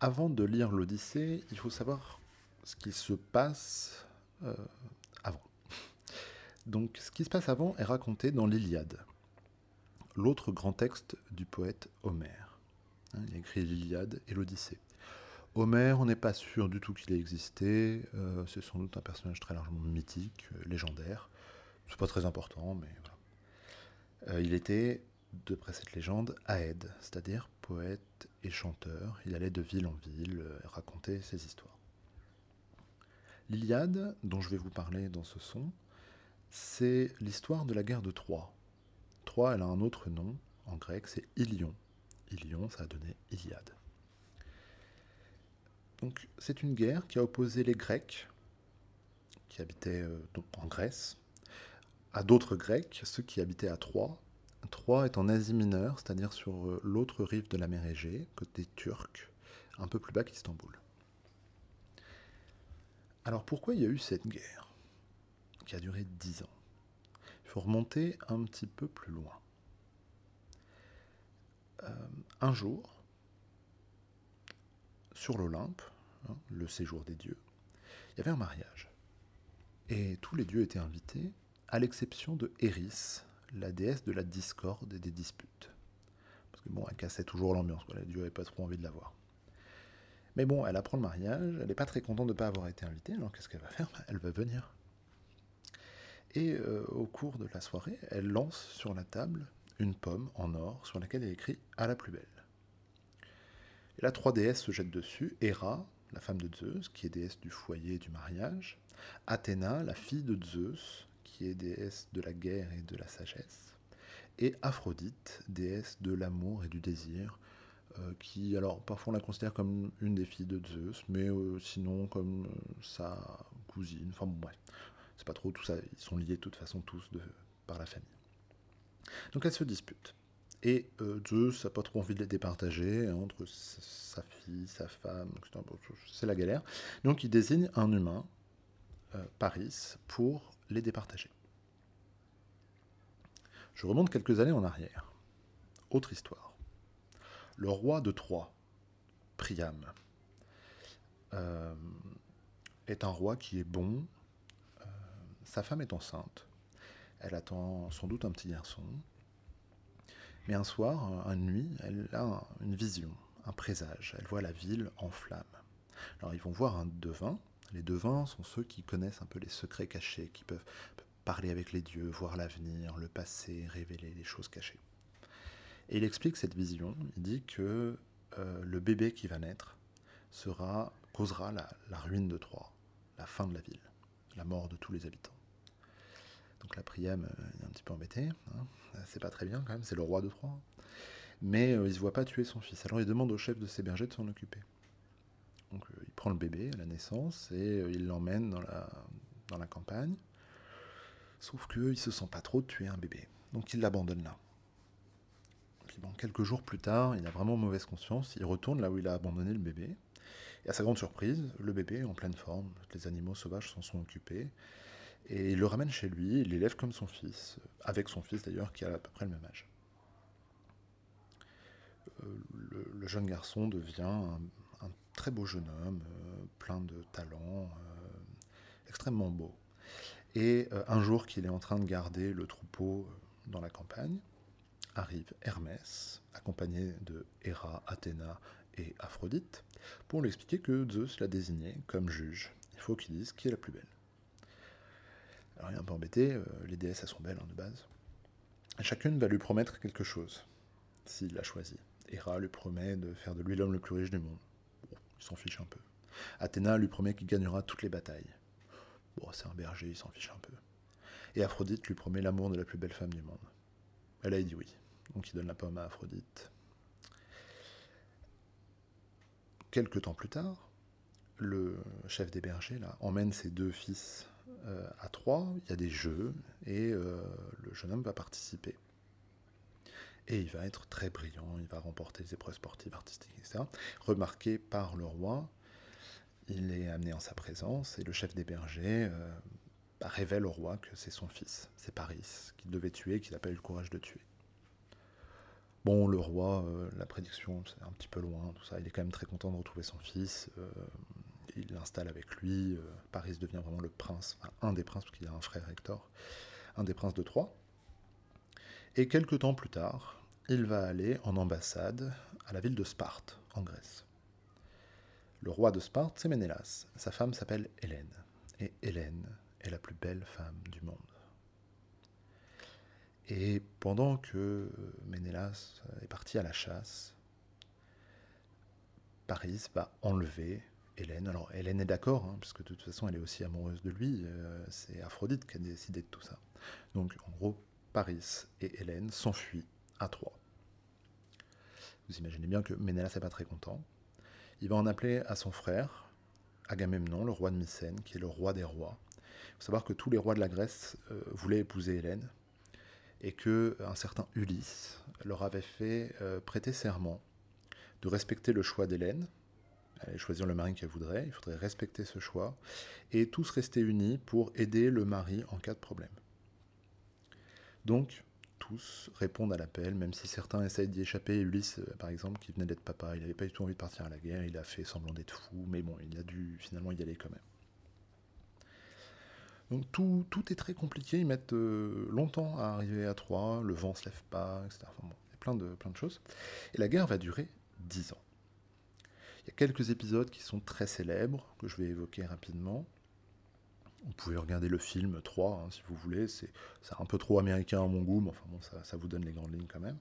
Avant de lire l'Odyssée, il faut savoir ce qui se passe euh, avant. Donc, ce qui se passe avant est raconté dans l'Iliade, l'autre grand texte du poète Homère. Hein, il écrit l'Iliade et l'Odyssée. Homère, on n'est pas sûr du tout qu'il ait existé. Euh, c'est sans doute un personnage très largement mythique, euh, légendaire. C'est pas très important, mais voilà. Il était, d'après cette légende, aède, c'est-à-dire poète et chanteur. Il allait de ville en ville raconter ses histoires. L'Iliade, dont je vais vous parler dans ce son, c'est l'histoire de la guerre de Troie. Troie, elle a un autre nom en grec, c'est Ilion. Ilion, ça a donné Iliade. Donc, c'est une guerre qui a opposé les Grecs, qui habitaient euh, en Grèce, à d'autres Grecs, ceux qui habitaient à Troie. Troie est en Asie mineure, c'est-à-dire sur euh, l'autre rive de la mer Égée, côté turc, un peu plus bas qu'Istanbul. Alors pourquoi il y a eu cette guerre qui a duré dix ans? Il faut remonter un petit peu plus loin. Euh, un jour, sur l'Olympe, hein, le séjour des dieux, il y avait un mariage. Et tous les dieux étaient invités, à l'exception de Eris, la déesse de la discorde et des disputes. Parce que bon, elle cassait toujours l'ambiance, les dieux n'avaient pas trop envie de la voir. Mais bon, elle apprend le mariage, elle n'est pas très contente de ne pas avoir été invitée, alors qu'est-ce qu'elle va faire? Elle va venir. Et euh, au cours de la soirée, elle lance sur la table une pomme en or sur laquelle est écrit À la plus belle. Et là, trois déesses se jettent dessus Héra, la femme de Zeus, qui est déesse du foyer et du mariage, Athéna, la fille de Zeus, qui est déesse de la guerre et de la sagesse, et Aphrodite, déesse de l'amour et du désir, euh, qui, alors, parfois on la considère comme une des filles de Zeus, mais euh, sinon comme euh, sa cousine, enfin bon, bref, c'est pas trop tout ça, ils sont liés de toute façon tous par la famille. Donc elles se disputent. Et Zeus n'a pas trop envie de les départager hein, entre sa fille, sa femme, c'est la galère. Donc il désigne un humain, Paris, pour les départager. Je remonte quelques années en arrière. Autre histoire. Le roi de Troie, Priam, euh, est un roi qui est bon. sa femme est enceinte. Elle attend sans doute un petit garçon. Mais un soir, une nuit, elle a une vision, un présage. Elle voit la ville en flammes. Alors ils vont voir un devin. Les devins sont ceux qui connaissent un peu les secrets cachés, qui peuvent parler avec les dieux, voir l'avenir, le passé, révéler les choses cachées. Et il explique cette vision. Il dit que euh, le bébé qui va naître sera, causera la, ruine de Troie, la fin de la ville, la mort de tous les habitants. Donc la Priam euh, est un petit peu embêté. Hein. C'est pas très bien quand même, c'est le roi de Troie. Mais euh, il se voit pas tuer son fils. Alors il demande au chef de ses bergers de s'en occuper. Donc il prend le bébé à la naissance et il l'emmène dans la campagne. Sauf qu'il se sent pas trop de tuer un bébé. Donc il l'abandonne là. Quelques jours plus tard, il a vraiment mauvaise conscience. Il retourne là où il a abandonné le bébé. Et à sa grande surprise, le bébé est en pleine forme. Les animaux sauvages s'en sont occupés. Et il le ramène chez lui, il l'élève comme son fils, avec son fils d'ailleurs, qui a à peu près le même âge. Euh, le, jeune garçon devient un, très beau jeune homme, euh, plein de talent, euh, extrêmement beau. Et un jour qu'il est en train de garder le troupeau dans la campagne, arrive Hermès, accompagné de Héra, Athéna et Aphrodite, pour lui expliquer que Zeus l'a désigné comme juge. Il faut qu'il dise qui est la plus belle. Alors il est un peu embêté, euh, les déesses elles sont belles hein, de base. chacune va lui promettre quelque chose, s'il l'a choisi. Héra lui promet de faire de lui l'homme le plus riche du monde. Bon, il s'en fiche un peu. Athéna lui promet qu'il gagnera toutes les batailles. Bon, c'est un berger, il s'en fiche un peu. Et Aphrodite lui promet l'amour de la plus belle femme du monde. Elle a dit oui. Donc il donne la pomme à Aphrodite. Quelque temps plus tard, le chef des bergers là, emmène ses deux fils euh, à trois, il y a des jeux et euh, le jeune homme va participer. Et il va être très brillant, il va remporter les épreuves sportives, artistiques, etc. Remarqué par le roi, il est amené en sa présence et le chef des bergers euh, bah, révèle au roi que c'est son fils, c'est Paris, qu'il devait tuer, qu'il n'a pas eu le courage de tuer. Bon, le roi, euh, la prédiction, c'est un petit peu loin, tout ça. Il est quand même très content de retrouver son fils. Euh, il l'installe avec lui. Paris devient vraiment le prince, enfin, un des princes, parce qu'il a un frère Hector, un des princes de Troie. Et quelques temps plus tard, il va aller en ambassade à la ville de Sparte, en Grèce. Le roi de Sparte, c'est Ménélas. Sa femme s'appelle Hélène. Et Hélène est la plus belle femme du monde. Et pendant que Ménélas est parti à la chasse, Paris va enlever Hélène. Alors Hélène est d'accord, hein, puisque de toute façon elle est aussi amoureuse de lui. Euh, c'est Aphrodite qui a décidé de tout ça. Donc en gros, Paris et Hélène s'enfuient à Troie. Vous imaginez bien que Ménélas n'est pas très content. Il va en appeler à son frère, Agamemnon, le roi de Mycène, qui est le roi des rois. Il faut savoir que tous les rois de la Grèce euh, voulaient épouser Hélène, et que un certain Ulysse leur avait fait euh, prêter serment de respecter le choix d'Hélène, allait choisir le mari qu'elle voudrait, il faudrait respecter ce choix, et tous rester unis pour aider le mari en cas de problème. Donc, tous répondent à l'appel, même si certains essayent d'y échapper. Ulysse, euh, par exemple, qui venait d'être papa, il n'avait pas du tout envie de partir à la guerre, il a fait semblant d'être fou, mais bon, il a dû finalement y aller quand même. Donc tout, est très compliqué, ils mettent euh, longtemps à arriver à Troyes, le vent se lève pas, etc. Enfin bon, il y a plein de, plein de choses. Et la guerre va durer 10 ans. Il y a quelques épisodes qui sont très célèbres, que je vais évoquer rapidement. Vous pouvez regarder le film 3, hein, si vous voulez. C'est un peu trop américain à mon goût, mais enfin bon, ça, vous donne les grandes lignes quand même.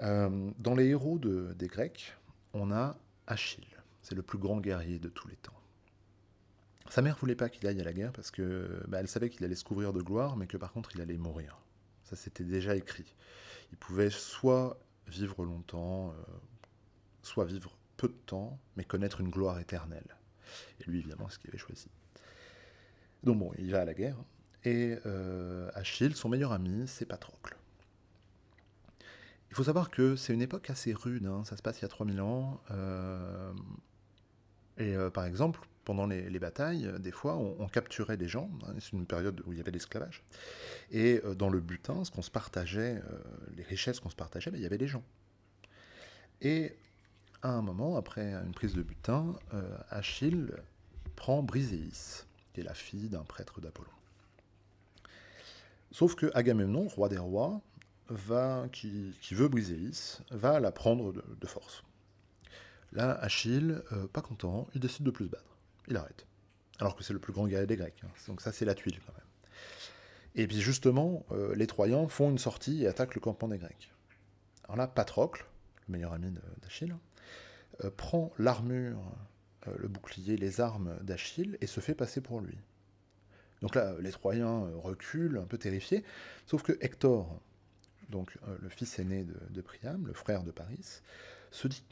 Euh, dans les héros de, des Grecs, on a Achille. C'est le plus grand guerrier de tous les temps. Sa mère voulait pas qu'il aille à la guerre parce que bah, elle savait qu'il allait se couvrir de gloire, mais que par contre il allait mourir. Ça c'était déjà écrit. Il pouvait soit vivre longtemps, euh, soit vivre peu de temps, mais connaître une gloire éternelle. Et lui évidemment ce qu'il avait choisi. Donc bon, il va à la guerre. Et euh, Achille, son meilleur ami, c'est Patrocle. Il faut savoir que c'est une époque assez rude, hein. ça se passe il y a 3000 ans. Euh, et par exemple, pendant les, batailles, des fois, on, capturait des gens. Hein, c'est une période où il y avait l'esclavage. Et euh, dans le butin, ce qu'on se partageait, euh, les richesses qu'on se partageait, ben, il y avait des gens. Et à un moment, après une prise de butin, euh, Achille prend Briséis, qui la fille d'un prêtre d'Apollon. Sauf que Agamemnon, roi des rois, va, qui, veut Briséis, va la prendre de, force. Là, Achille, pas content, il décide de plus se battre il arrête. Alors que c'est le plus grand guerrier des Grecs. Hein. Donc ça, c'est la tuile quand même. Et puis justement, euh, les Troyens font une sortie et attaquent le campement des Grecs. Alors là, Patrocle, le meilleur ami d'Achille, euh, prend l'armure, euh, le bouclier, les armes d'Achille et se fait passer pour lui. Donc là, les Troyens reculent, un peu terrifiés, sauf que Hector, donc le fils aîné de, Priam, le frère de Paris, se dit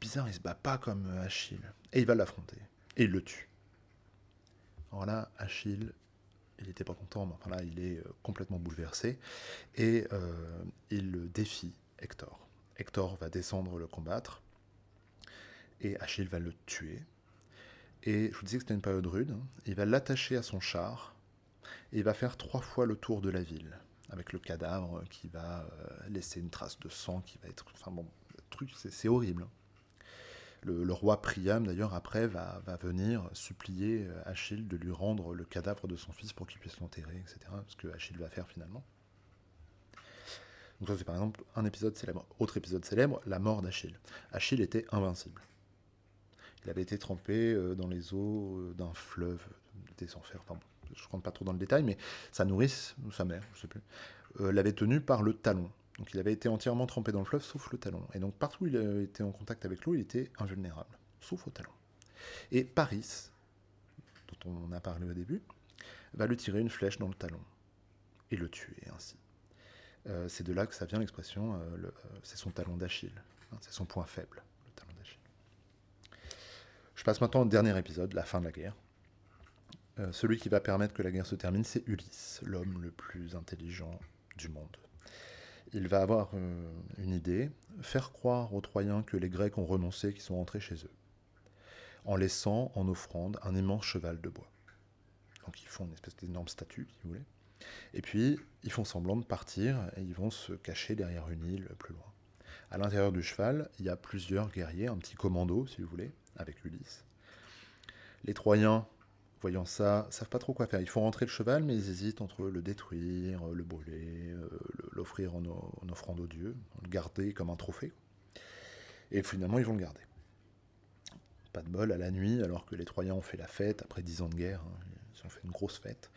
bizarre, il se bat pas comme Achille, et il va l'affronter et il le tue. Alors là, Achille, il n'était pas content, mais enfin là, il est euh, complètement bouleversé, et euh, il défie Hector. Hector va descendre le combattre, et Achille va le tuer. Et je vous disais que c'était une période rude, hein. il va l'attacher à son char, et il va faire trois fois le tour de la ville, avec le cadavre qui va euh, laisser une trace de sang, qui va être... Enfin bon, le truc, c'est horrible. Hein. Le, roi Priam, d'ailleurs, après, va, venir supplier euh, Achille de lui rendre le cadavre de son fils pour qu'il puisse l'enterrer, etc. Ce que Achille va faire finalement. Donc ça, c'est par exemple un épisode célèbre. Autre épisode célèbre, la mort d'Achille. Achille était invincible. Il avait été trempé euh, dans les eaux euh, d'un fleuve des enfers. Je ne rentre pas trop dans le détail, mais sa nourrice, ou sa mère, je ne sais plus, l'avait tenu par le talon. Donc il avait été entièrement trempé dans le fleuve, sauf le talon. Et donc partout où il était en contact avec l'eau, il était invulnérable, sauf au talon. Et Paris, dont on a parlé au début, va lui tirer une flèche dans le talon et le tuer ainsi. Euh, c'est de là que ça vient l'expression, euh, euh, c'est son talon d'Achille, hein, c'est son point faible. Je passe maintenant au dernier épisode, la fin de la guerre. celui qui va permettre que la guerre se termine, c'est Ulysse, l'homme le plus intelligent du monde il va avoir euh, une idée, faire croire aux Troyens que les Grecs ont renoncé, qu'ils sont rentrés chez eux, en laissant en offrande un immense cheval de bois. Donc ils font une espèce d'énorme statue, si vous voulez. Et puis, ils font semblant de partir et ils vont se cacher derrière une île plus loin. À l'intérieur du cheval, il y a plusieurs guerriers, un petit commando, si vous voulez, avec Ulysse. Les Troyens, voyant ça, savent pas trop quoi faire. Ils font rentrer le cheval, mais ils hésitent entre le détruire, le brûler, euh, l'offrir en, offrande aux dieux, le garder comme un trophée. Et finalement, ils vont le garder. Pas de bol, à la nuit, alors que les Troyens ont fait la fête, après dix ans de guerre, hein, ils ont fait une grosse fête.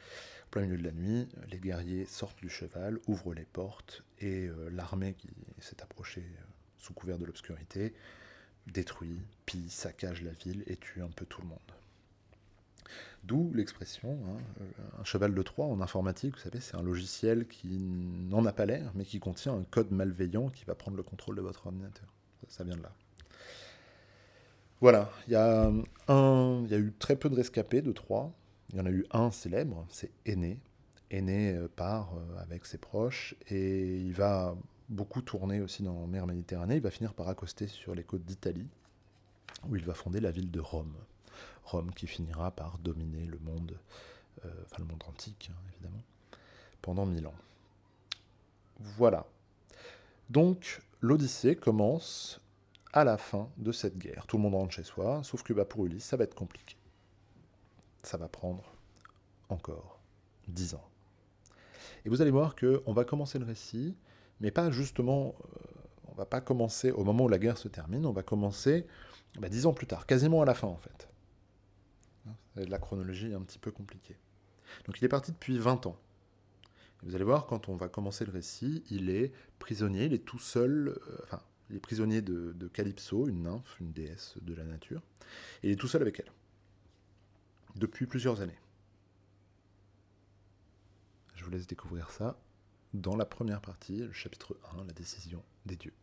Au plein milieu de la nuit, les guerriers sortent du cheval, ouvrent les portes, et euh, l'armée qui s'est approchée euh, sous couvert de l'obscurité détruit, pille, saccage la ville et tue un peu tout le monde. D'où l'expression, hein, euh, un cheval de Troie en informatique, vous savez, c'est un logiciel qui n'en a pas l'air, mais qui contient un code malveillant qui va prendre le contrôle de votre ordinateur. Ça, vient de là. Voilà, il y, a y a eu très peu de rescapés de Troie. Il y en a eu un célèbre, c'est Aîné. Aîné euh, part euh, avec ses proches et il va beaucoup tourner aussi dans la mer Méditerranée. Il va finir par accoster sur les côtes d'Italie, où il va fonder la ville de Rome. Rome qui finira par dominer le monde, euh, enfin le monde antique hein, évidemment, pendant mille ans. Voilà. Donc l'Odyssée commence à la fin de cette guerre. Tout le monde rentre chez soi, sauf que bah, pour Ulysse, ça va être compliqué. Ça va prendre encore dix ans. Et vous allez voir qu'on va commencer le récit, mais pas justement, euh, on va pas commencer au moment où la guerre se termine, on va commencer bah, dix ans plus tard, quasiment à la fin en fait. La chronologie est un petit peu compliquée. Donc il est parti depuis 20 ans. vous allez voir, quand on va commencer le récit, il est prisonnier, il est tout seul, euh, enfin, il est prisonnier de, de, Calypso, une nymphe, une déesse de la nature, et il est tout seul avec elle. Depuis plusieurs années. Je vous laisse découvrir ça dans la première partie, le chapitre 1, la décision des dieux.